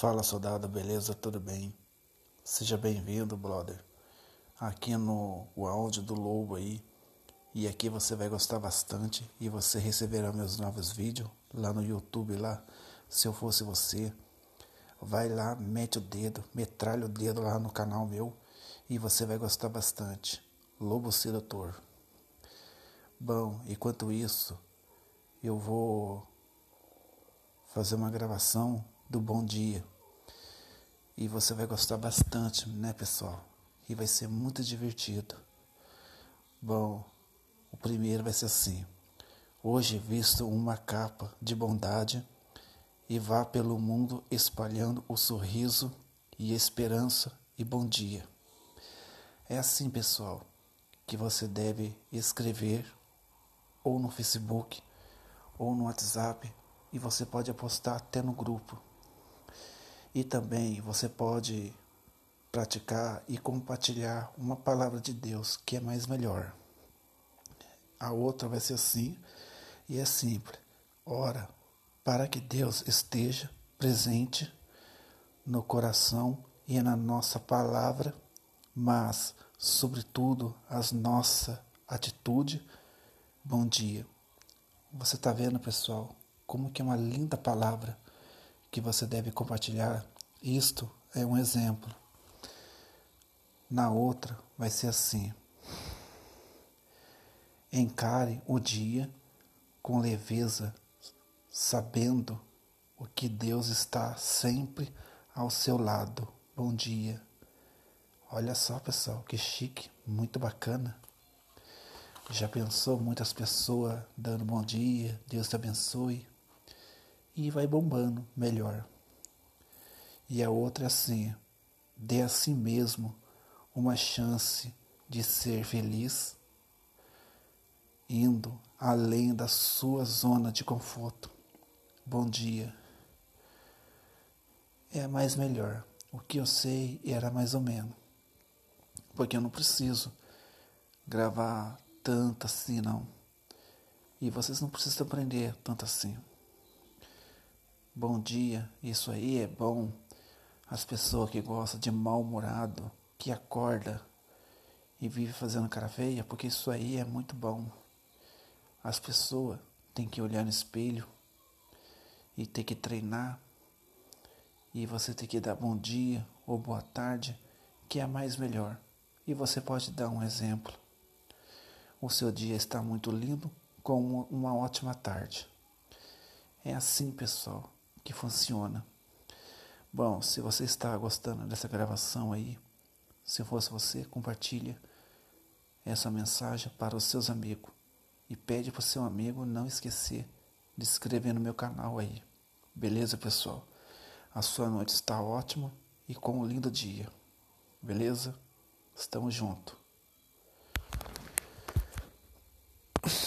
Fala soldado, beleza? Tudo bem? Seja bem-vindo, brother. Aqui no o áudio do Lobo aí. E aqui você vai gostar bastante e você receberá meus novos vídeos lá no YouTube lá. Se eu fosse você, vai lá, mete o dedo, metralha o dedo lá no canal meu e você vai gostar bastante. Lobo Sedutor. Bom, enquanto isso, eu vou fazer uma gravação do Bom Dia. E você vai gostar bastante, né, pessoal? E vai ser muito divertido. Bom, o primeiro vai ser assim: Hoje visto uma capa de bondade e vá pelo mundo espalhando o sorriso e esperança e bom dia. É assim, pessoal, que você deve escrever ou no Facebook ou no WhatsApp e você pode apostar até no grupo. E também você pode praticar e compartilhar uma palavra de Deus que é mais melhor. A outra vai ser assim e é simples. Ora, para que Deus esteja presente no coração e na nossa palavra, mas, sobretudo, as nossa atitude. Bom dia. Você está vendo, pessoal, como que é uma linda palavra que você deve compartilhar. Isto é um exemplo. Na outra vai ser assim: encare o dia com leveza, sabendo o que Deus está sempre ao seu lado. Bom dia. Olha só, pessoal, que chique, muito bacana. Já pensou muitas pessoas dando bom dia, Deus te abençoe e vai bombando melhor. E a outra é assim: dê a si mesmo uma chance de ser feliz, indo além da sua zona de conforto. Bom dia. É mais melhor. O que eu sei era mais ou menos. Porque eu não preciso gravar tanto assim, não. E vocês não precisam aprender tanto assim. Bom dia, isso aí é bom. As pessoas que gostam de mal-humorado, que acorda e vive fazendo cara feia, porque isso aí é muito bom. As pessoas têm que olhar no espelho e ter que treinar. E você tem que dar bom dia ou boa tarde, que é mais melhor. E você pode dar um exemplo. O seu dia está muito lindo com uma ótima tarde. É assim, pessoal que funciona. Bom, se você está gostando dessa gravação aí, se fosse você, compartilha essa mensagem para os seus amigos e pede para o seu amigo não esquecer de se inscrever no meu canal aí. Beleza, pessoal? A sua noite está ótima e com um lindo dia. Beleza? Estamos juntos.